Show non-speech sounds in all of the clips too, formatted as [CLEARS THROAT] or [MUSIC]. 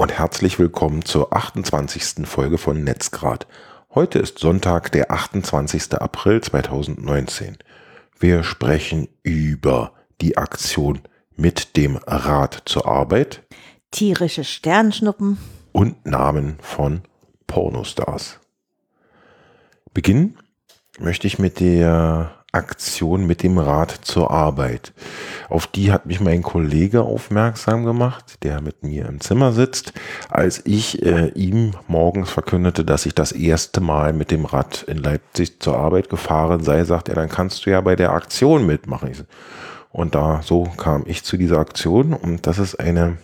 Und herzlich willkommen zur 28. Folge von Netzgrad. Heute ist Sonntag, der 28. April 2019. Wir sprechen über die Aktion mit dem Rad zur Arbeit, tierische Sternschnuppen und Namen von Pornostars. Beginnen möchte ich mit der Aktion mit dem Rad zur Arbeit. Auf die hat mich mein Kollege aufmerksam gemacht, der mit mir im Zimmer sitzt, als ich äh, ihm morgens verkündete, dass ich das erste Mal mit dem Rad in Leipzig zur Arbeit gefahren sei, sagt er, dann kannst du ja bei der Aktion mitmachen. Und da so kam ich zu dieser Aktion und das ist eine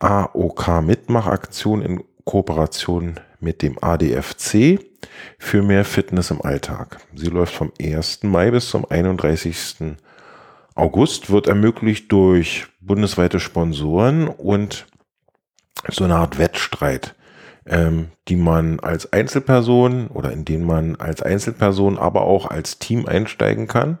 AOK-Mitmachaktion in Kooperation mit dem ADFC für mehr Fitness im Alltag. Sie läuft vom 1. Mai bis zum 31. August, wird ermöglicht durch bundesweite Sponsoren und so eine Art Wettstreit, ähm, die man als Einzelperson oder in den man als Einzelperson, aber auch als Team einsteigen kann.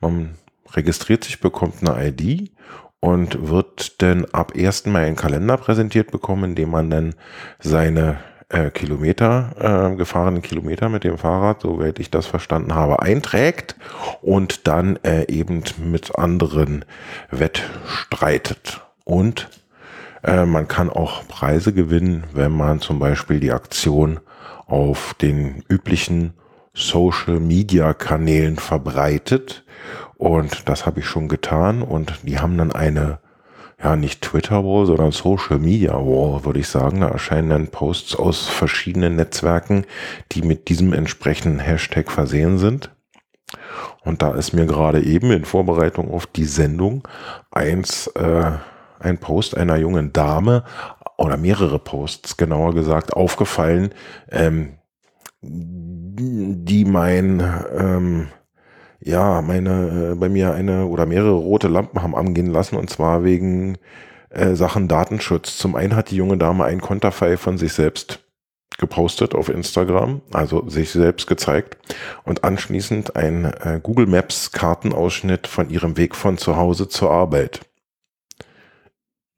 Man registriert sich, bekommt eine ID und wird dann ab 1. Mai einen Kalender präsentiert bekommen, in dem man dann seine äh, Kilometer, äh, gefahrenen Kilometer mit dem Fahrrad, soweit ich das verstanden habe, einträgt und dann äh, eben mit anderen wettstreitet. Und äh, man kann auch Preise gewinnen, wenn man zum Beispiel die Aktion auf den üblichen Social Media Kanälen verbreitet. Und das habe ich schon getan. Und die haben dann eine ja, nicht Twitter Wall, sondern Social Media Wall, würde ich sagen. Da erscheinen dann Posts aus verschiedenen Netzwerken, die mit diesem entsprechenden Hashtag versehen sind. Und da ist mir gerade eben in Vorbereitung auf die Sendung eins, äh, ein Post einer jungen Dame oder mehrere Posts, genauer gesagt, aufgefallen, ähm, die mein ähm, ja, meine, äh, bei mir eine oder mehrere rote Lampen haben angehen lassen und zwar wegen äh, Sachen Datenschutz. Zum einen hat die junge Dame ein Konterfei von sich selbst gepostet auf Instagram, also sich selbst gezeigt und anschließend ein äh, Google Maps Kartenausschnitt von ihrem Weg von zu Hause zur Arbeit.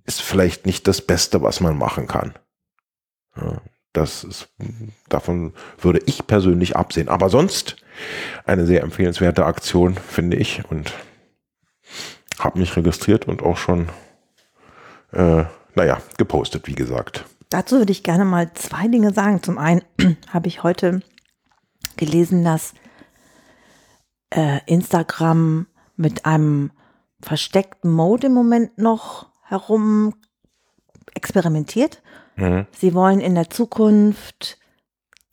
Ist vielleicht nicht das Beste, was man machen kann. Ja, das ist, davon würde ich persönlich absehen. Aber sonst eine sehr empfehlenswerte Aktion, finde ich. Und habe mich registriert und auch schon, äh, naja, gepostet, wie gesagt. Dazu würde ich gerne mal zwei Dinge sagen. Zum einen [CLEARS THROAT] habe ich heute gelesen, dass äh, Instagram mit einem versteckten Mode im Moment noch herum experimentiert. Mhm. Sie wollen in der Zukunft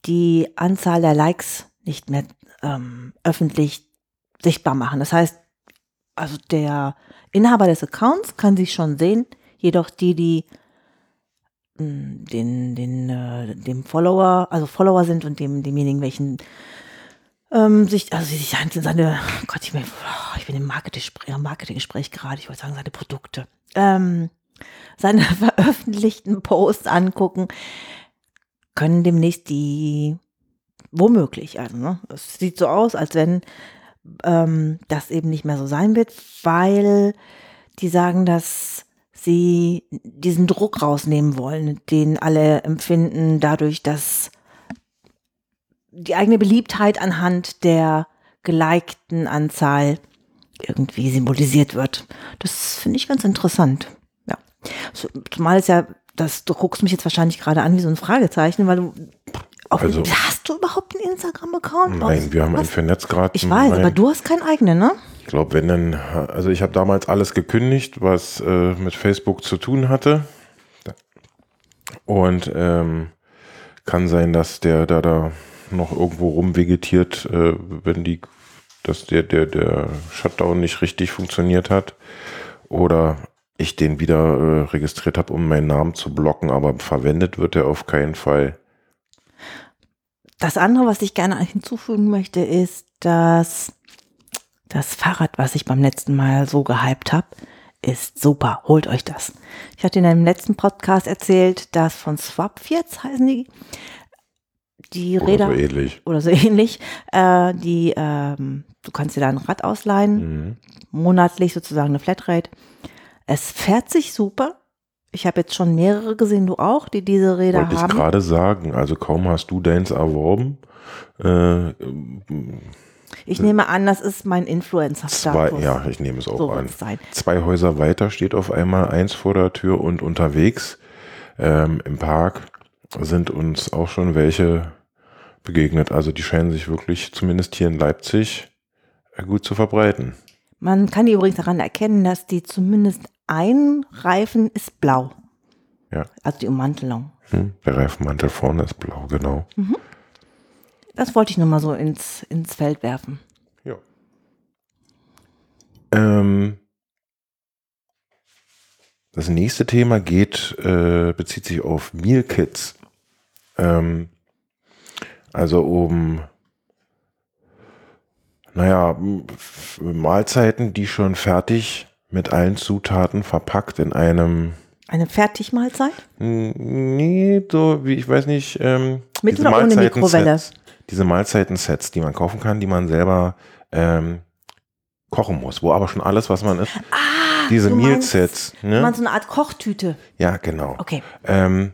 die Anzahl der Likes nicht mehr ähm, öffentlich sichtbar machen. Das heißt, also der Inhaber des Accounts kann sich schon sehen, jedoch die, die hm, den, den, äh, dem Follower, also Follower sind und dem, demjenigen, welchen ähm, sich, also sich seine, Gott, ich bin, oh, ich bin im Marketing-Gespräch Marketing gerade, ich wollte sagen, seine Produkte, ähm, seine [LAUGHS] veröffentlichten Posts angucken, können demnächst die Womöglich, also ne? es sieht so aus, als wenn ähm, das eben nicht mehr so sein wird, weil die sagen, dass sie diesen Druck rausnehmen wollen, den alle empfinden, dadurch, dass die eigene Beliebtheit anhand der gelikten Anzahl irgendwie symbolisiert wird. Das finde ich ganz interessant. Zumal es ja, das, du guckst mich jetzt wahrscheinlich gerade an wie so ein Fragezeichen, weil du auf, also, hast du überhaupt einen Instagram-Account? Nein, wir haben einen für Netzgrad. Ich weiß, aber du hast keinen eigenen, ne? Ich glaube, wenn dann, also ich habe damals alles gekündigt, was äh, mit Facebook zu tun hatte. Und ähm, kann sein, dass der da da noch irgendwo rumvegetiert, äh, wenn die, dass der, der, der Shutdown nicht richtig funktioniert hat. Oder ich den wieder äh, registriert habe, um meinen Namen zu blocken, aber verwendet wird er auf keinen Fall. Das andere, was ich gerne hinzufügen möchte, ist, dass das Fahrrad, was ich beim letzten Mal so gehypt habe, ist super. Holt euch das. Ich hatte in einem letzten Podcast erzählt, dass von Swap jetzt heißen die die oder Räder so ähnlich. oder so [LAUGHS] ähnlich. Äh, die ähm, du kannst dir da ein Rad ausleihen, mhm. monatlich sozusagen eine Flatrate. Es fährt sich super. Ich habe jetzt schon mehrere gesehen, du auch, die diese Räder Wollte ich haben. gerade sagen. Also kaum hast du deins erworben. Äh, Ich nehme an, das ist mein Influencer-Status. ja, ich nehme es auch so an. Zwei Häuser weiter steht auf einmal eins vor der Tür und unterwegs ähm, im Park sind uns auch schon welche begegnet. Also die scheinen sich wirklich, zumindest hier in Leipzig, äh, gut zu verbreiten. Man kann die übrigens daran erkennen, dass die zumindest ein Reifen ist blau. Ja. Also die Ummantelung. Hm? Der Reifenmantel vorne ist blau, genau. Das wollte ich nur mal so ins, ins Feld werfen. Ja. Ähm, das nächste Thema geht, äh, bezieht sich auf Meal Kits. Ähm, also um, naja, Mahlzeiten, die schon fertig mit allen Zutaten verpackt in einem, Eine Fertigmahlzeit? nee, so wie, ich weiß nicht, ähm, Mit diese oder ohne Mikrowelle? diese Mahlzeiten-Sets, die man kaufen kann, die man selber ähm, kochen muss, wo aber schon alles, was man isst, diese Ah, meinst- Meal-Sets, ne? meinst so eine Art Kochtüte. ja, genau. Okay. Ähm,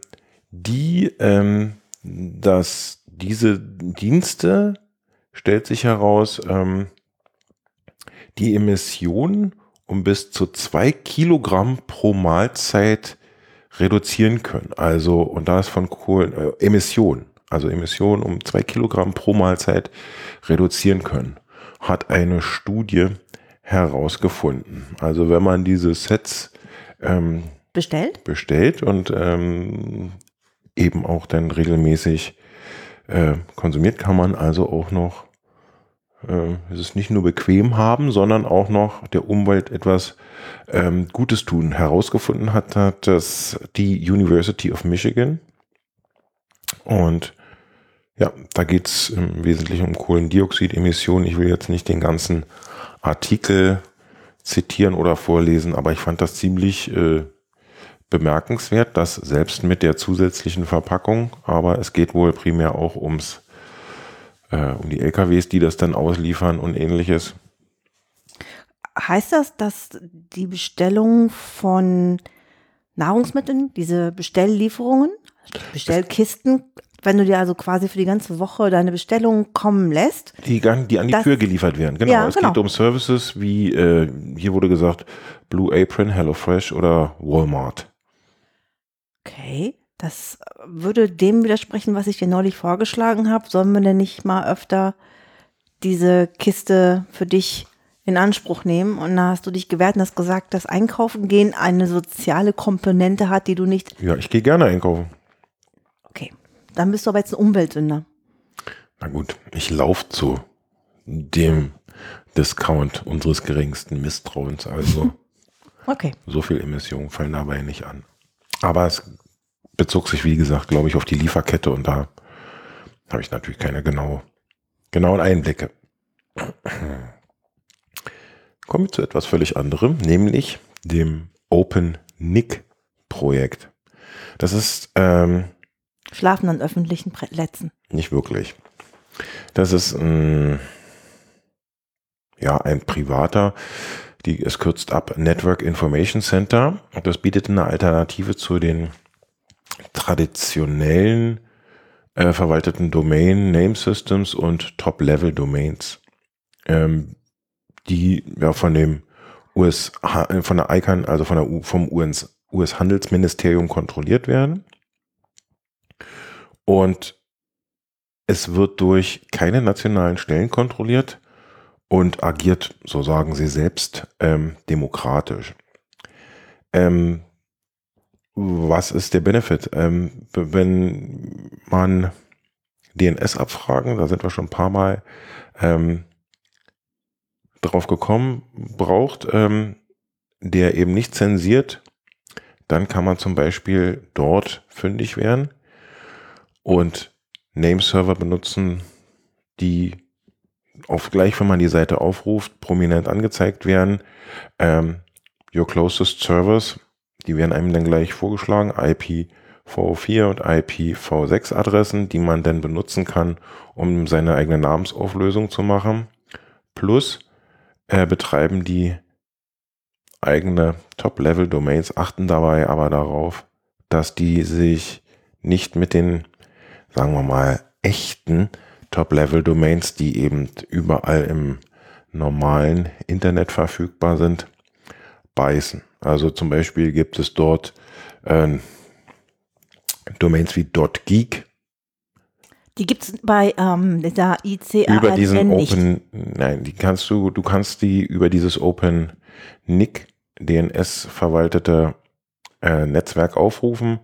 die, ähm, dass diese Dienste, stellt sich heraus, ähm, die Emissionen um bis zu zwei Kilogramm pro Mahlzeit reduzieren können. Also, und da ist von Kohlen, äh, Emissionen, also Emissionen um zwei Kilogramm pro Mahlzeit reduzieren können, hat eine Studie herausgefunden. Also, wenn man diese Sets ähm, Bestellt? bestellt und ähm, eben auch dann regelmäßig äh, konsumiert, kann man also auch noch äh, es ist nicht nur bequem haben, sondern auch noch der Umwelt etwas ähm, Gutes tun. Herausgefunden hat, hat das die University of Michigan. Und ja, da geht es im Wesentlichen um Kohlendioxidemissionen. Ich will jetzt nicht den ganzen Artikel zitieren oder vorlesen, aber ich fand das ziemlich äh, bemerkenswert, dass selbst mit der zusätzlichen Verpackung, aber es geht wohl primär auch ums äh, um die LKWs, die das dann ausliefern und ähnliches. Heißt das, dass die Bestellung von Nahrungsmitteln, diese Bestelllieferungen, Bestellkisten, wenn du dir also quasi für die ganze Woche deine Bestellung kommen lässt, Die, die an die Tür geliefert werden. Genau. Ja, es genau. geht um Services wie, äh, hier wurde gesagt, Blue Apron, HelloFresh oder Walmart. Okay, das würde dem widersprechen, was ich dir neulich vorgeschlagen habe. Sollen wir denn nicht mal öfter diese Kiste für dich in Anspruch nehmen? Und da hast du dich gewehrt und hast gesagt, dass Einkaufen gehen eine soziale Komponente hat, die du nicht. Ja, ich gehe gerne einkaufen. Okay, dann bist du aber jetzt ein Umweltsünder. Na gut, ich laufe zu dem Discount unseres geringsten Misstrauens. Also [LAUGHS] Okay. so viel Emissionen fallen dabei nicht an. Aber es bezog sich, wie gesagt, glaube ich, auf die Lieferkette und da habe ich natürlich keine genau, genauen Einblicke. Kommen wir zu etwas völlig anderem, nämlich dem Open Nick Projekt. Das ist ähm, Schlafen an öffentlichen Plätzen. nicht wirklich. Das ist ein, ja, ein privater, die, es kürzt ab Network Information Center. Und das bietet eine Alternative zu den traditionellen äh, verwalteten Domain Name Systems und Top-Level Domains, ähm, die ja von dem US, äh, von der ICANN, also von der, U- vom US, US-Handelsministerium kontrolliert werden. Und es wird durch keine nationalen Stellen kontrolliert und agiert, so sagen sie selbst, ähm, demokratisch. Ähm, was ist der Benefit? Ähm, wenn man DNS-Abfragen, da sind wir schon ein paar Mal ähm, drauf gekommen, braucht, ähm, der eben nicht zensiert, dann kann man zum Beispiel dort fündig werden und Nameserver benutzen, die auf gleich, wenn man die Seite aufruft, prominent angezeigt werden. Ähm, your closest servers, die werden einem dann gleich vorgeschlagen, IPv4 und IPv6 Adressen, die man dann benutzen kann, um seine eigene Namensauflösung zu machen. Plus äh, betreiben die eigene Top-Level-Domains, achten dabei aber darauf, dass die sich nicht mit den, sagen wir mal, echten Top-Level-Domains, die eben überall im normalen Internet verfügbar sind, beißen. Also zum Beispiel gibt es dort äh, Domains wie .geek. Die gibt es bei ähm, der ICANN über diesen nicht. Open, nein, die kannst du, du kannst die über dieses Open NIC DNS verwaltete äh, Netzwerk aufrufen,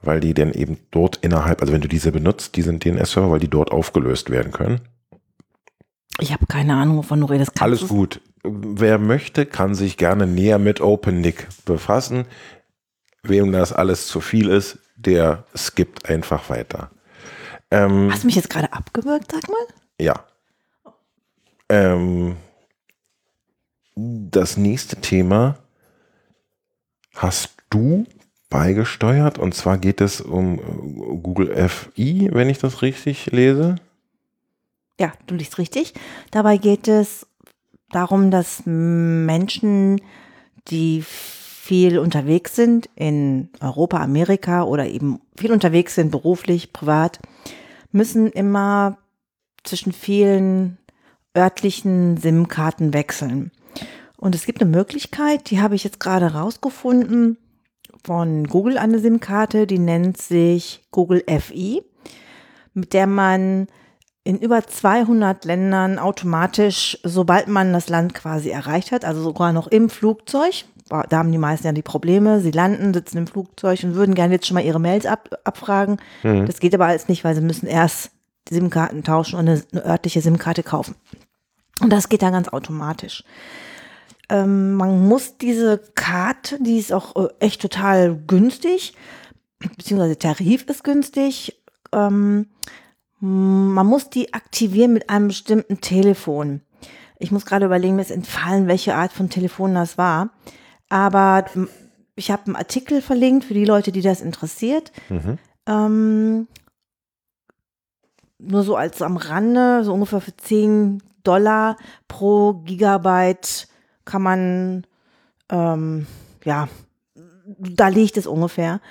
weil die dann eben dort innerhalb, also wenn du diese benutzt, diesen DNS-Server, weil die dort aufgelöst werden können. Ich habe keine Ahnung, wovon du redest. Kannst Alles gut. Wer möchte, kann sich gerne näher mit OpenNIC befassen. Wem das alles zu viel ist, der skippt einfach weiter. Ähm, Hast du mich jetzt gerade abgewürgt, sag mal? ja. Ähm, das nächste Thema hast du beigesteuert und zwar geht es um äh, Google FI, wenn ich das richtig lese. Ja, du liest richtig. Dabei geht es darum, dass Menschen, die viel unterwegs sind in Europa, Amerika oder eben viel unterwegs sind, beruflich, privat, müssen immer zwischen vielen örtlichen SIM-Karten wechseln. Und es gibt eine Möglichkeit, die habe ich jetzt gerade rausgefunden von Google eine SIM-Karte, die nennt sich Google FI, mit der man in über 200 Ländern automatisch, sobald man das Land quasi erreicht hat, also sogar noch im Flugzeug, da haben die meisten ja die Probleme, sie landen, sitzen im Flugzeug und würden gerne jetzt schon mal ihre Mails ab, abfragen. Das geht aber alles nicht, weil sie müssen erst die SIM-Karten tauschen und eine, eine örtliche SIM-Karte kaufen. Und das geht dann ganz automatisch. Ähm, man muss diese Karte, die ist auch äh, echt total günstig, beziehungsweise Tarif ist günstig. Ähm, man muss die aktivieren mit einem bestimmten Telefon. Ich muss gerade überlegen, mir ist entfallen, welche Art von Telefon das war. Aber m, ich habe einen Artikel verlinkt für die Leute, die das interessiert. Mhm. Ähm, nur so als am Rande, so ungefähr für 10 Dollar pro Gigabyte kann man, ähm, ja, da liegt es ungefähr.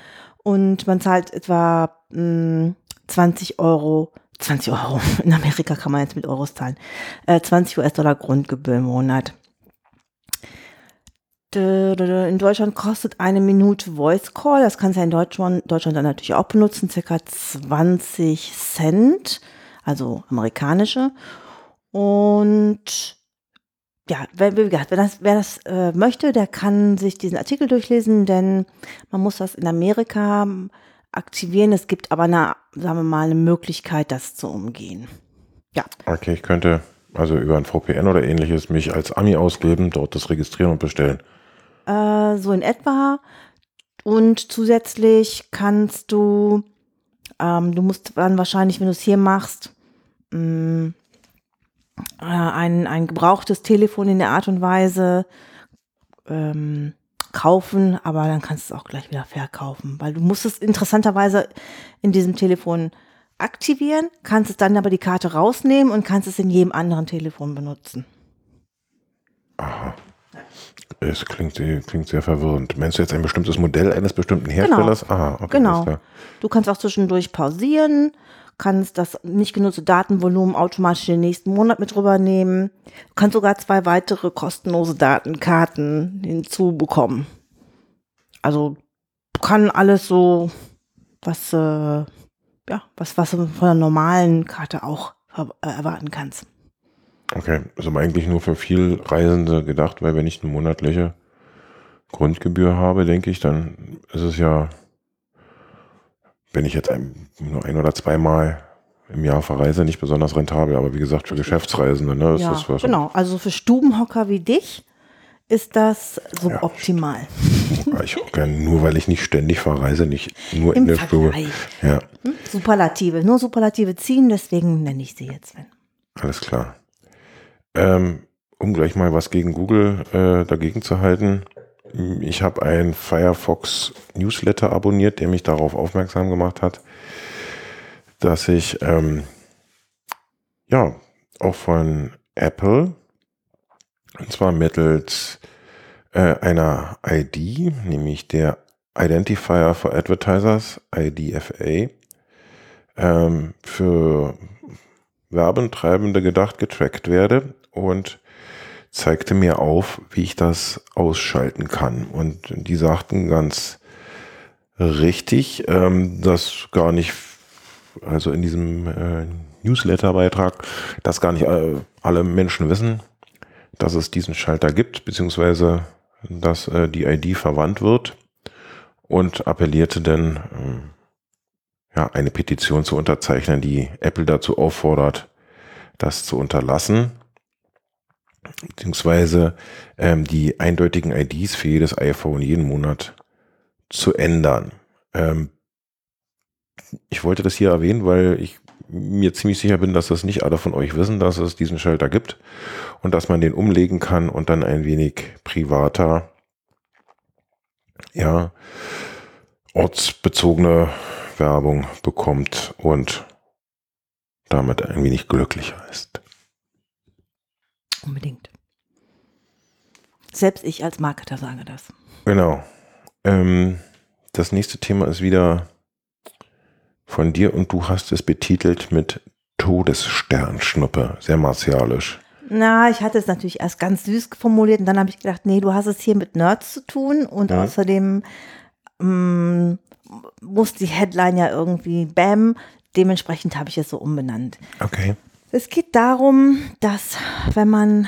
Und man zahlt etwa mh, 20 Euro, 20 Euro, in Amerika kann man jetzt mit Euros zahlen, äh, 20 US-Dollar Grundgebühr im Monat. In Deutschland kostet eine Minute Voice Call, das kannst du in Deutschland, Deutschland dann natürlich auch benutzen, circa 20 Cent, also amerikanische. Und ja, wer, wie gesagt, wer das, wer das äh, möchte, der kann sich diesen Artikel durchlesen, denn man muss das in Amerika aktivieren. Es gibt aber eine, sagen wir mal, eine Möglichkeit, das zu umgehen. Ja, Okay, ich könnte also über ein VPN oder ähnliches mich als Ami ausgeben, dort das registrieren und bestellen. äh, so in etwa. Und zusätzlich kannst du, ähm, du musst dann wahrscheinlich, wenn du es hier machst, mh, äh, ein, ein gebrauchtes Telefon in der Art und Weise ähm, kaufen, aber dann kannst du es auch gleich wieder verkaufen, weil du musst es interessanterweise in diesem Telefon aktivieren, kannst es dann aber die Karte rausnehmen und kannst es in jedem anderen Telefon benutzen. Es klingt, sehr- klingt sehr verwirrend. Meinst du jetzt ein bestimmtes Modell eines bestimmten Herstellers? Aha, okay. Genau. Du kannst auch zwischendurch pausieren, kannst das nicht genutzte Datenvolumen automatisch den nächsten Monat mit rübernehmen. Du kannst sogar zwei weitere kostenlose Datenkarten hinzubekommen. Also kann alles so, was, äh, ja, was, was du von einer normalen Karte auch äh, erwarten kannst. Okay, aber eigentlich nur für viel Reisende gedacht, weil wenn ich eine monatliche Grundgebühr habe, denke ich, dann ist es ja, wenn ich jetzt ein, nur ein oder zweimal im Jahr verreise, nicht besonders rentabel. Aber wie gesagt, für Geschäftsreisende, ne, ist ja, das was. genau. Also für Stubenhocker wie dich ist das suboptimal. Ich auch nur weil ich nicht ständig verreise, nicht nur in Im der Stube. Ja, Hm? Superlative, nur Superlative ziehen, deswegen nenne ich sie jetzt Sven. alles klar. Ähm, um gleich mal was gegen Google äh, dagegen zu halten. Ich habe einen Firefox Newsletter abonniert, der mich darauf aufmerksam gemacht hat, dass ich ähm, ja auch von Apple und zwar mittels äh, einer ID, nämlich der Identifier for Advertisers, IDFA, ähm, für Werbentreibende gedacht getrackt werde und zeigte mir auf, wie ich das ausschalten kann. Und die sagten ganz richtig, ähm, dass gar nicht, also in diesem äh, Newsletter-Beitrag, dass gar nicht äh, alle Menschen wissen, dass es diesen Schalter gibt, beziehungsweise dass äh, die ID verwandt wird und appellierte dann, äh, ja, eine Petition zu unterzeichnen, die Apple dazu auffordert, das zu unterlassen, beziehungsweise ähm, die eindeutigen IDs für jedes iPhone jeden Monat zu ändern. Ähm, ich wollte das hier erwähnen, weil ich mir ziemlich sicher bin, dass das nicht alle von euch wissen, dass es diesen Schalter gibt und dass man den umlegen kann und dann ein wenig privater, ja, ortsbezogene Werbung bekommt und damit ein wenig glücklicher ist. Unbedingt. Selbst ich als Marketer sage das. Genau. Ähm, das nächste Thema ist wieder von dir und du hast es betitelt mit Todessternschnuppe. Sehr martialisch. Na, ich hatte es natürlich erst ganz süß formuliert und dann habe ich gedacht, nee, du hast es hier mit Nerds zu tun und ja. außerdem ähm, muss die Headline ja irgendwie Bam. Dementsprechend habe ich es so umbenannt. Okay. Es geht darum, dass wenn man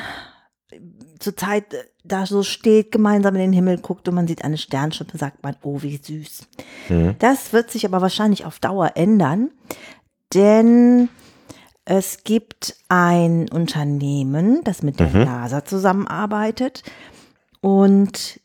zurzeit da so steht, gemeinsam in den Himmel guckt und man sieht eine Sternschippe, sagt man, oh, wie süß. Mhm. Das wird sich aber wahrscheinlich auf Dauer ändern, denn es gibt ein Unternehmen, das mit der mhm. NASA zusammenarbeitet und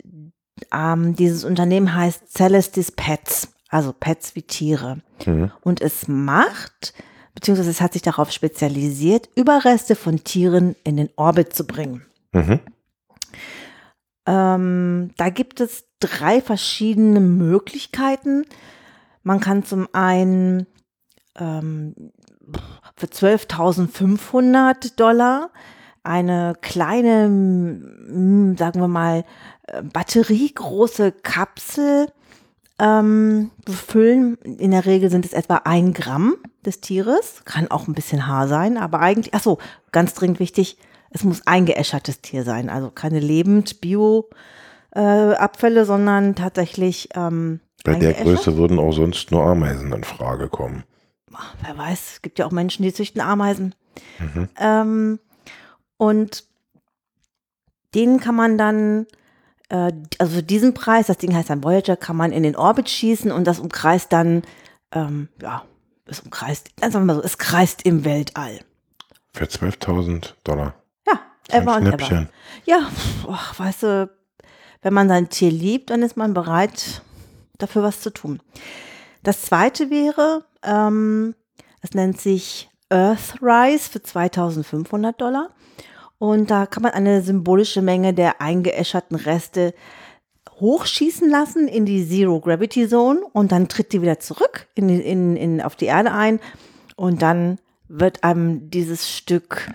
ähm, dieses Unternehmen heißt Celestis Pets, also Pets wie Tiere. Mhm. Und es macht, beziehungsweise es hat sich darauf spezialisiert, Überreste von Tieren in den Orbit zu bringen. Mhm. Ähm, da gibt es drei verschiedene Möglichkeiten. Man kann zum einen ähm, für 12.500 Dollar eine kleine, sagen wir mal, äh, batteriegroße Kapsel ähm, befüllen. In der Regel sind es etwa ein Gramm des Tieres. Kann auch ein bisschen Haar sein, aber eigentlich, ach so, ganz dringend wichtig, es muss eingeäschertes Tier sein. Also keine lebend Bio-Abfälle, äh, sondern tatsächlich. Ähm, Bei der Größe würden auch sonst nur Ameisen in Frage kommen. Ach, wer weiß, es gibt ja auch Menschen, die züchten Ameisen. Mhm. Ähm, und den kann man dann also für diesen Preis, das Ding heißt dann Voyager, kann man in den Orbit schießen und das umkreist dann, ähm, ja, es umkreist, sagen wir mal so, es kreist im Weltall. Für 12.000 Dollar. Ja, ever und ever. Ja, ach, weißt du, wenn man sein Tier liebt, dann ist man bereit, dafür was zu tun. Das zweite wäre, ähm, es nennt sich Earthrise für 2500 Dollar. Und da kann man eine symbolische Menge der eingeäscherten Reste hochschießen lassen in die Zero Gravity Zone und dann tritt die wieder zurück in, in, in, auf die Erde ein. Und dann wird einem dieses Stück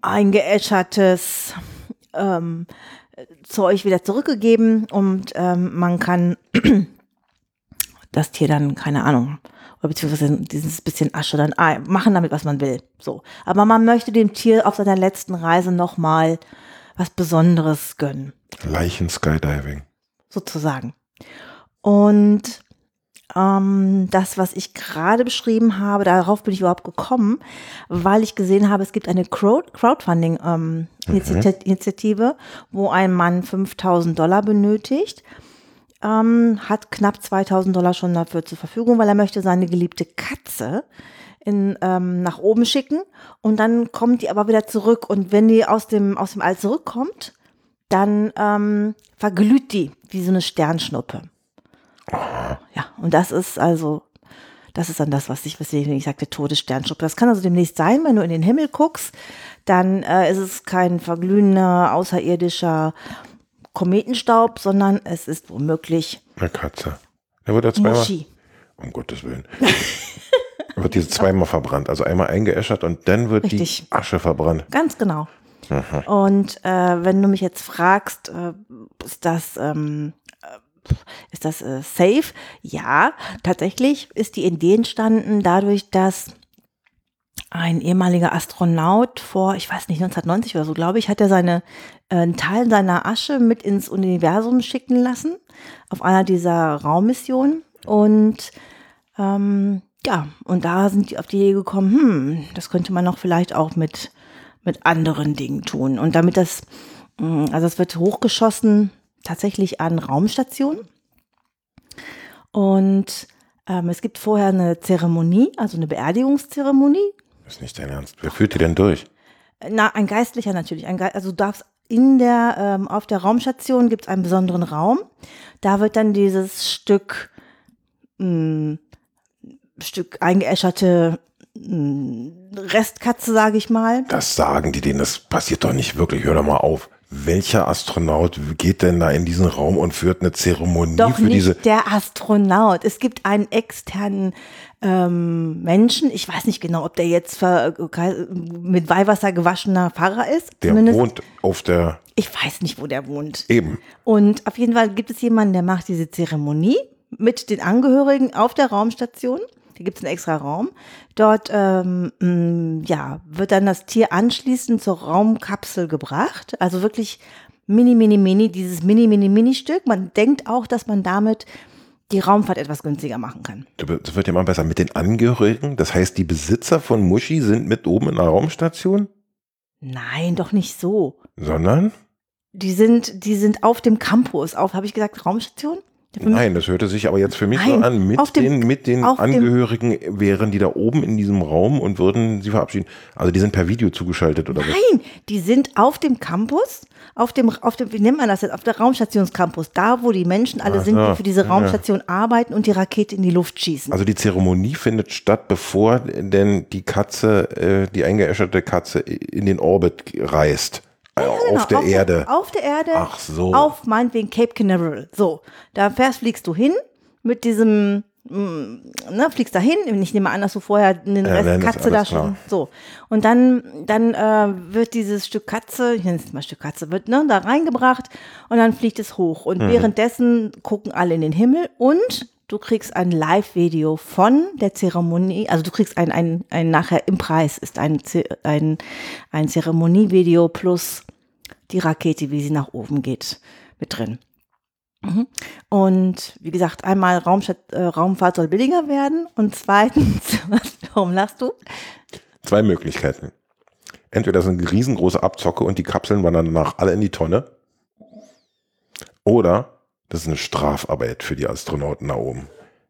eingeäschertes ähm, Zeug wieder zurückgegeben und ähm, man kann [CLEARS THROAT] das Tier dann, keine Ahnung, oder beziehungsweise dieses bisschen Asche dann machen damit, was man will. So. Aber man möchte dem Tier auf seiner letzten Reise nochmal was Besonderes gönnen. Leichen Skydiving. Sozusagen. Und ähm, das, was ich gerade beschrieben habe, darauf bin ich überhaupt gekommen, weil ich gesehen habe, es gibt eine Crowdfunding-Initiative, ähm, mhm. wo ein Mann 5000 Dollar benötigt ähm, hat knapp 2000 Dollar schon dafür zur Verfügung, weil er möchte seine geliebte Katze in, ähm, nach oben schicken und dann kommt die aber wieder zurück und wenn die aus dem, aus dem All zurückkommt, dann ähm, verglüht die wie so eine Sternschnuppe. Ja, und das ist also, das ist dann das, was ich, was ich sagte, Todessternschnuppe. Das kann also demnächst sein, wenn du in den Himmel guckst, dann äh, ist es kein verglühender, außerirdischer Kometenstaub, sondern es ist womöglich eine Katze. Da wird er zweimal. Muschi. Um Gottes Willen. [LAUGHS] wird diese zweimal verbrannt. Also einmal eingeäschert und dann wird Richtig. die Asche verbrannt. Ganz genau. Und äh, wenn du mich jetzt fragst, äh, ist das ähm, äh, ist das äh, safe? Ja, tatsächlich ist die Idee entstanden dadurch, dass ein ehemaliger Astronaut vor, ich weiß nicht, 1990 oder so, glaube ich, hat er seine, äh, einen Teil seiner Asche mit ins Universum schicken lassen, auf einer dieser Raummissionen. Und ähm, ja, und da sind die auf die Idee gekommen, hm, das könnte man noch vielleicht auch mit, mit anderen Dingen tun. Und damit das, mh, also es wird hochgeschossen tatsächlich an Raumstationen. Und ähm, es gibt vorher eine Zeremonie, also eine Beerdigungszeremonie. Das ist nicht dein Ernst. Wer führt die denn durch? Na, ein Geistlicher natürlich. Ein Ge also du darfst in der, ähm, auf der Raumstation gibt es einen besonderen Raum. Da wird dann dieses Stück, mh, Stück eingeäscherte mh, Restkatze, sage ich mal. Das sagen die denen, das passiert doch nicht wirklich. Hör doch mal auf. Welcher Astronaut geht denn da in diesen Raum und führt eine Zeremonie Doch für nicht diese. der Astronaut. Es gibt einen externen ähm, Menschen. Ich weiß nicht genau, ob der jetzt ver mit Weihwasser gewaschener Pfarrer ist. Der Zumindest. wohnt auf der. Ich weiß nicht, wo der wohnt. Eben. Und auf jeden Fall gibt es jemanden, der macht diese Zeremonie mit den Angehörigen auf der Raumstation. Da gibt es einen extra Raum. Dort ähm, mh, ja, wird dann das Tier anschließend zur Raumkapsel gebracht. Also wirklich mini, mini, mini, dieses mini, mini, mini Stück. Man denkt auch, dass man damit die Raumfahrt etwas günstiger machen kann. Das wird ja mal besser. Mit den Angehörigen, das heißt, die Besitzer von Muschi sind mit oben in der Raumstation, Nein, doch nicht so. sondern. Die sind, die sind auf dem Campus. Auf, habe ich gesagt, Raumstation? Nein, das hörte sich aber jetzt für mich so Nein, an, mit dem- den, mit den Angehörigen wären die da oben in diesem Raum und würden sie verabschieden. Also die sind per Video zugeschaltet oder was? Nein, die sind auf dem Campus, auf dem, auf dem, wie nennt man das jetzt, auf der Raumstationscampus, da wo die Menschen alle Ach sind, die für diese ja. Raumstation arbeiten und die Rakete in die Luft schießen. Also die Zeremonie findet statt, bevor denn die Katze, äh, die eingeäscherte Katze in den Orbit reist. Äh, Genau, auf der Erde. auf der Erde. Ach so. Auf meinetwegen Cape Canaveral. So, da fährst, fliegst du hin mit diesem, ne, fliegst da hin. Ich nehme an, dass du vorher einen Ja, Rest Katze da schon. klar. So. Und dann, dann äh, wird dieses Stück Katze, ich nenne es mal Stück Katze, wird ne, da reingebracht und dann fliegt es hoch. Und Mhm. währenddessen gucken alle in den Himmel und du kriegst ein Live-Video von der Zeremonie, also du kriegst ein, ein, ein nachher im Preis ist ein, ein, ein Zeremonievideo plus die Rakete, wie sie nach oben geht, mit drin. Mhm. Und wie gesagt, einmal Raumstadt, äh, Raumfahrt soll billiger werden und zweitens, [LAUGHS] was, warum lachst du? Zwei Möglichkeiten. Entweder das ist eine riesengroße Abzocke und die Kapseln wandern danach alle in die Tonne. Oder das ist eine Strafarbeit für die Astronauten da oben.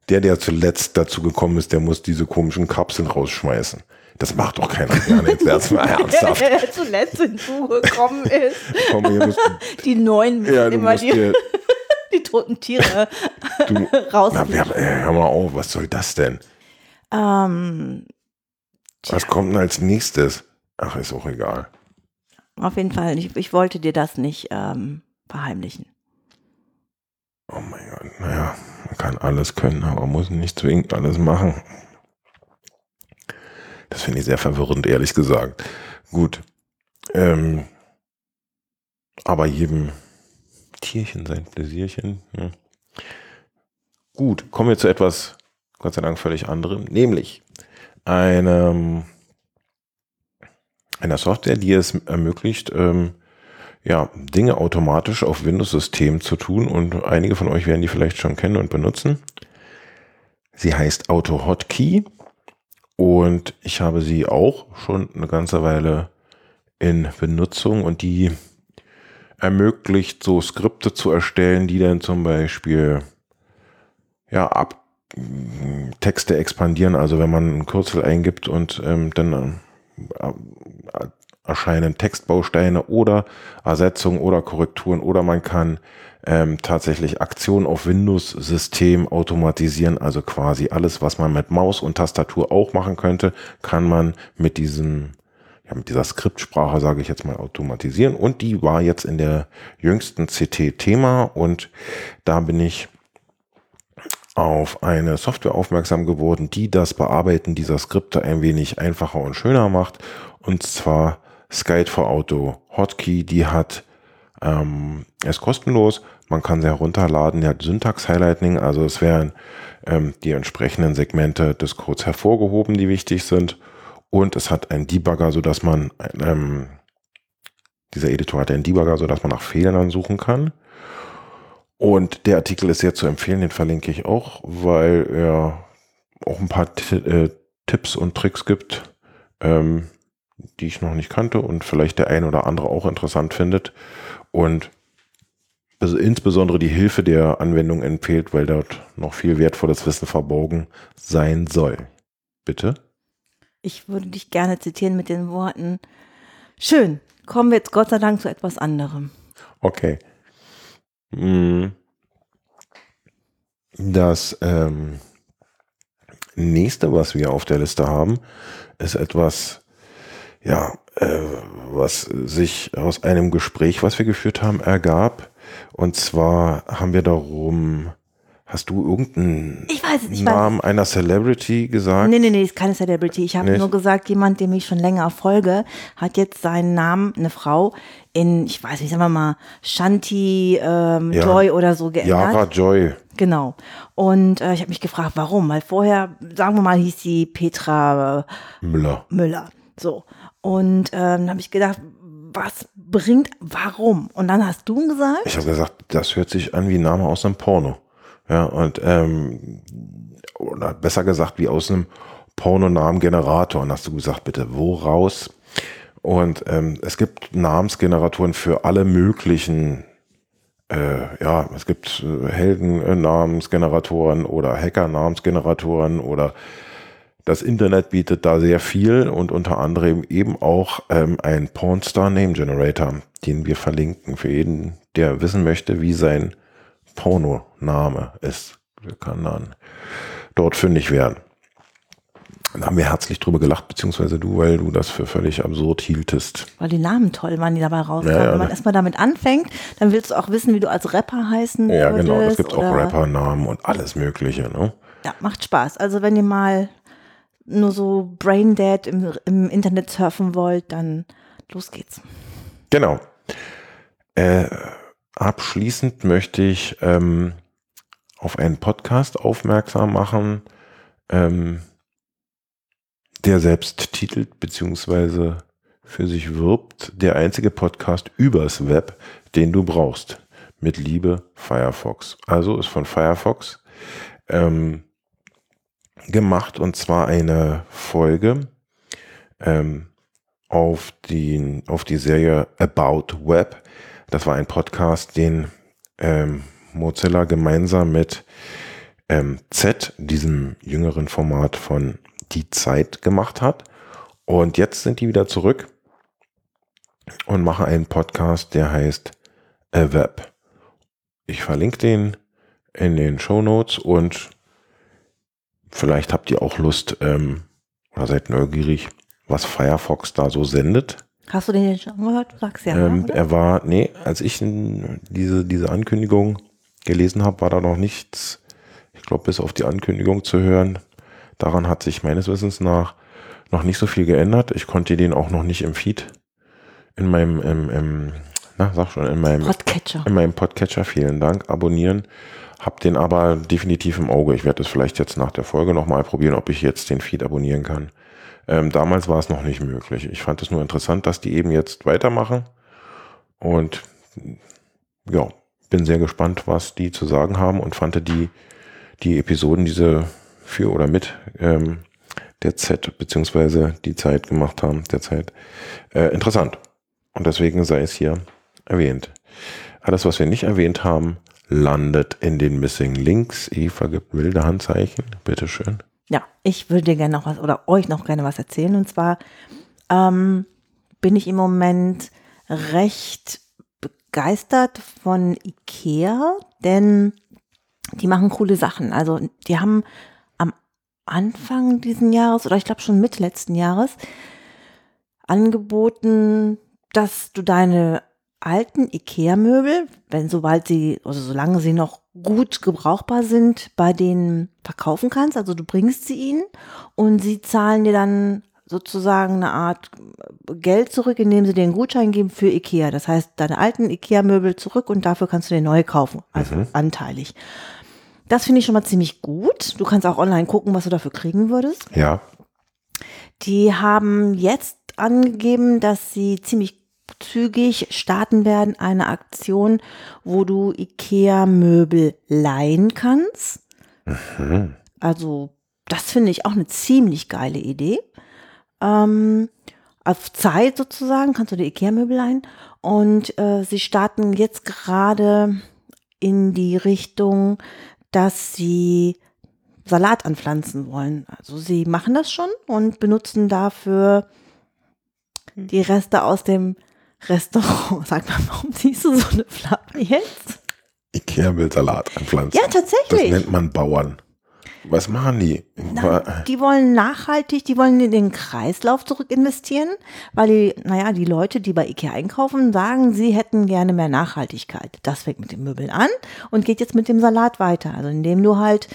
Der, der zuletzt dazu gekommen ist, der muss diese komischen Kapseln rausschmeißen. Das macht doch keiner gerne. Jetzt erstmal [LAUGHS] ernsthaft. Der zuletzt hinzugekommen ist. Komm, hier musst, Die neuen ja, immer die, dir, die toten Tiere du, [LAUGHS] raus. na, ey, hör mal auf, was soll das denn? Ähm, Was kommt denn als nächstes? Ach, ist auch egal. auf jeden Fall, ich, ich wollte dir das nicht ähm, verheimlichen. Oh mein Gott, naja, man kann alles können, aber muss nicht zwingend alles machen. Das finde ich sehr verwirrend, ehrlich gesagt. Gut. Ähm, aber jedem Tierchen sein Pläsierchen. Ja. Gut, kommen wir zu etwas, Gott sei Dank, völlig anderem, nämlich einem, einer Software, die es ermöglicht, ähm, ja, Dinge automatisch auf Windows-Systemen zu tun und einige von euch werden die vielleicht schon kennen und benutzen. Sie heißt AutoHotkey und ich habe sie auch schon eine ganze Weile in Benutzung und die ermöglicht so Skripte zu erstellen, die dann zum Beispiel ja ab Texte expandieren, also wenn man ein Kürzel eingibt und ähm, dann äh, erscheinen Textbausteine oder Ersetzungen oder Korrekturen oder man kann ähm, tatsächlich Aktionen auf Windows-System automatisieren, also quasi alles, was man mit Maus und Tastatur auch machen könnte, kann man mit diesem mit dieser Skriptsprache, sage ich jetzt mal, automatisieren. Und die war jetzt in der jüngsten CT Thema und da bin ich auf eine Software aufmerksam geworden, die das Bearbeiten dieser Skripte ein wenig einfacher und schöner macht. Und zwar Skype for Auto Hotkey, die hat, ähm, ist kostenlos. Man kann sie herunterladen. Die hat Syntax-Highlighting, also es werden ähm, die entsprechenden Segmente des Codes hervorgehoben, die wichtig sind. Und es hat einen Debugger, sodass man, ähm, dieser Editor hat einen Debugger, sodass man nach Fehlern suchen kann. Und der Artikel ist sehr zu empfehlen, den verlinke ich auch, weil er auch ein paar äh, Tipps und Tricks gibt, ähm, die ich noch nicht kannte und vielleicht der ein oder andere auch interessant findet. Und also insbesondere die Hilfe der Anwendung empfiehlt, weil dort noch viel wertvolles Wissen verborgen sein soll. Bitte? Ich würde dich gerne zitieren mit den Worten, schön, kommen wir jetzt Gott sei Dank zu etwas anderem. Okay. Hm. Das ähm, nächste, was wir auf der Liste haben, ist etwas, ja, äh, was sich aus einem Gespräch, was wir geführt haben, ergab. Und zwar haben wir darum, hast du irgendeinen Namen weiß einer Celebrity gesagt? Nee, nee, nee, ist keine Celebrity. Ich habe nur gesagt, jemand, dem ich schon länger folge, hat jetzt seinen Namen, eine Frau, in, ich weiß nicht, sagen wir mal, Shanti ähm, Ja. Joy oder so geändert. Yara Joy. Genau. Und äh, ich habe mich gefragt, warum? Weil vorher, sagen wir mal, hieß sie Petra äh, Müller. Müller. So. Und ähm, dann habe ich gedacht, was bringt, warum? Und dann hast du gesagt, Ich habe gesagt, das hört sich an wie ein Name aus einem Porno. Ja, und ähm, oder besser gesagt, wie aus einem Pornonamengenerator. Und hast du gesagt, bitte, woraus? Und ähm, es gibt Namensgeneratoren für alle möglichen, äh, ja, es gibt äh, Helden-Namensgeneratoren oder Hacker-Namensgeneratoren oder das Internet bietet da sehr viel und unter anderem eben auch ähm, ein Pornstar Name Generator, den wir verlinken für jeden, der wissen möchte, wie sein Pornoname ist. Der kann dann dort fündig werden. Da haben wir herzlich drüber gelacht, beziehungsweise du, weil du das für völlig absurd hieltest. weil die Namen toll waren, die dabei rauskamen. Ja, ja, Wenn man ne. erstmal damit anfängt, dann willst du auch wissen, wie du als Rapper heißen Ja, würdest. genau. Es gibt auch Rappernamen und alles Mögliche. Ne? Ja, macht Spaß. Also wenn ihr mal nur so Braindead im, im Internet surfen wollt, dann los geht's. Genau. Äh, abschließend möchte ich ähm, auf einen Podcast aufmerksam machen, ähm, der selbst titelt beziehungsweise für sich wirbt, der einzige Podcast übers Web, den du brauchst. Mit Liebe Firefox. Also ist von Firefox ähm, gemacht und zwar eine Folge ähm, auf, die, auf die Serie About Web. Das war ein Podcast, den ähm, Mozilla gemeinsam mit ähm, Z, diesem jüngeren Format von Die Zeit, gemacht hat. Und jetzt sind die wieder zurück und machen einen Podcast, der heißt A Web. Ich verlinke den in den Show Notes und vielleicht habt ihr auch Lust ähm, oder seid neugierig, was Firefox da so sendet. Hast du den jetzt schon angehört? Du sagst ja, Ähm, oder? er war, nee, als ich diese, diese Ankündigung gelesen habe, war da noch nichts, ich glaube, bis auf die Ankündigung zu hören. Daran hat sich meines Wissens nach noch nicht so viel geändert. Ich konnte den auch noch nicht im Feed, in meinem, im, im, na, sag schon, in meinem, Podcatcher. in meinem Podcatcher, vielen Dank, abonnieren. Hab den aber definitiv im Auge. Ich werde es vielleicht jetzt nach der Folge nochmal probieren, ob ich jetzt den Feed abonnieren kann. Ähm, damals war es noch nicht möglich. Ich fand es nur interessant, dass die eben jetzt weitermachen. Und ja, bin sehr gespannt, was die zu sagen haben und fand die, die Episoden, diese für oder mit ähm, der Z beziehungsweise die Zeit gemacht haben, der Zeit, äh, interessant. Und deswegen sei es hier erwähnt. Alles, was wir nicht erwähnt haben, landet in den Missing Links. Eva gibt wilde Handzeichen. Bitteschön. Ja, ich würde dir gerne noch was oder euch noch gerne was erzählen. Und zwar ähm, bin ich im Moment recht begeistert von Ikea, denn die machen coole Sachen. Also die haben am Anfang diesen Jahres oder ich glaube schon Mitte letzten Jahres angeboten, dass du deine alten Ikea-Möbel, wenn sobald sie, also solange sie noch gut gebrauchbar sind, bei denen verkaufen kannst. Also du bringst sie ihnen und sie zahlen dir dann sozusagen eine Art Geld zurück, indem sie dir einen Gutschein geben für Ikea. Das heißt, deine alten Ikea-Möbel zurück und dafür kannst du dir neue kaufen, also Mhm. anteilig. Das finde ich schon mal ziemlich gut. Du kannst auch online gucken, was du dafür kriegen würdest. Ja, Die haben jetzt angegeben, dass sie ziemlich zügig starten werden, eine Aktion, wo du IKEA-Möbel leihen kannst. Also, das finde ich auch eine ziemlich geile Idee. Ähm, auf Zeit sozusagen kannst du die IKEA-Möbel leihen. Und äh, sie starten jetzt gerade in die Richtung, dass sie Salat anpflanzen wollen. Also sie machen das schon und benutzen dafür die Reste aus dem Restaurant. [LAUGHS] Sag mal, warum siehst du so eine Flamme jetzt? Ikea will Salat anpflanzen. Ja, das tatsächlich. nennt man Bauern. Was machen die? Wa- Die wollen nachhaltig, die wollen in den Kreislauf zurück investieren, weil die, naja, die Leute, die bei Ikea einkaufen, sagen, sie hätten gerne mehr Nachhaltigkeit. Das fängt mit den Möbeln an und geht jetzt mit dem Salat weiter. Also indem du halt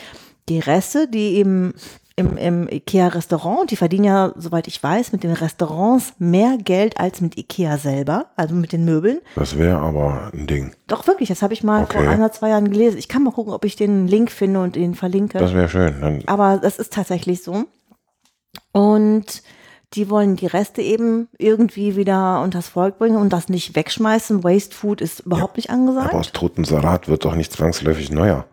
die Reste, die eben im, im Ikea-Restaurant, die verdienen ja, soweit ich weiß, mit den Restaurants mehr Geld als mit Ikea selber, also mit den Möbeln. Das wäre aber ein Ding. Doch wirklich, das habe ich mal vor Okay. ein oder zwei Jahren gelesen. Ich kann mal gucken, ob ich den Link finde und ihn verlinke. Das wäre schön. Dann, Aber das ist tatsächlich so. Und die wollen die Reste eben irgendwie wieder unters Volk bringen und das nicht wegschmeißen. Waste Food ist überhaupt nicht angesagt. aber aus toten Salat wird doch nicht zwangsläufig neuer.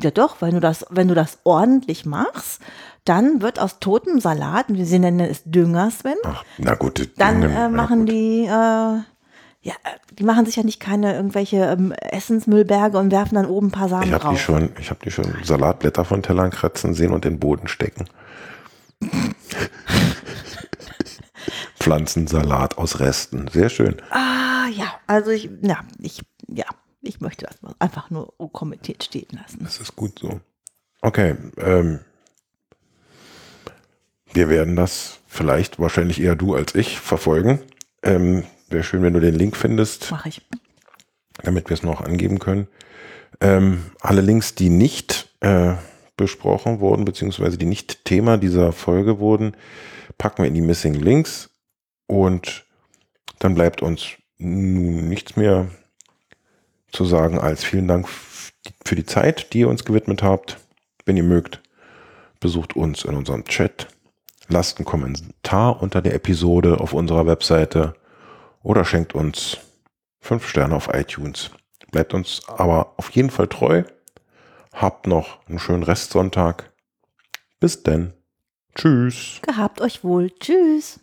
Ja doch, wenn du das, wenn du das ordentlich machst, dann wird aus totem Salat, wir nennen es Dünger, Sven, Ach, na gut. die dann äh, machen gut. die, äh, ja, die machen sich ja nicht keine irgendwelche ähm, Essensmüllberge und werfen dann oben ein paar Samen Ich habe die drauf. schon, ich habe die schon Salatblätter von Tellern kratzen sehen und in den Boden stecken. [LAUGHS] Pflanzensalat aus Resten. Sehr schön. Ah, ja, also ich, ja, ich, ja, ich möchte das mal einfach nur kommentiert stehen lassen. Das ist gut so. Okay. Ähm, wir werden das vielleicht, wahrscheinlich eher du als ich, verfolgen. Ähm, Wäre schön, wenn du den Link findest, Mache ich. damit wir es noch angeben können. Ähm, alle Links, die nicht äh, besprochen wurden, beziehungsweise die nicht Thema dieser Folge wurden, packen wir in die Missing Links und dann bleibt uns nun nichts mehr zu sagen als vielen Dank für die Zeit, die ihr uns gewidmet habt. Wenn ihr mögt, besucht uns in unserem Chat, lasst einen Kommentar unter der Episode auf unserer Webseite oder schenkt uns fünf Sterne auf iTunes. Bleibt uns aber auf jeden Fall treu. Habt noch einen schönen Restsonntag. Bis denn. Tschüss. Gehabt euch wohl. Tschüss.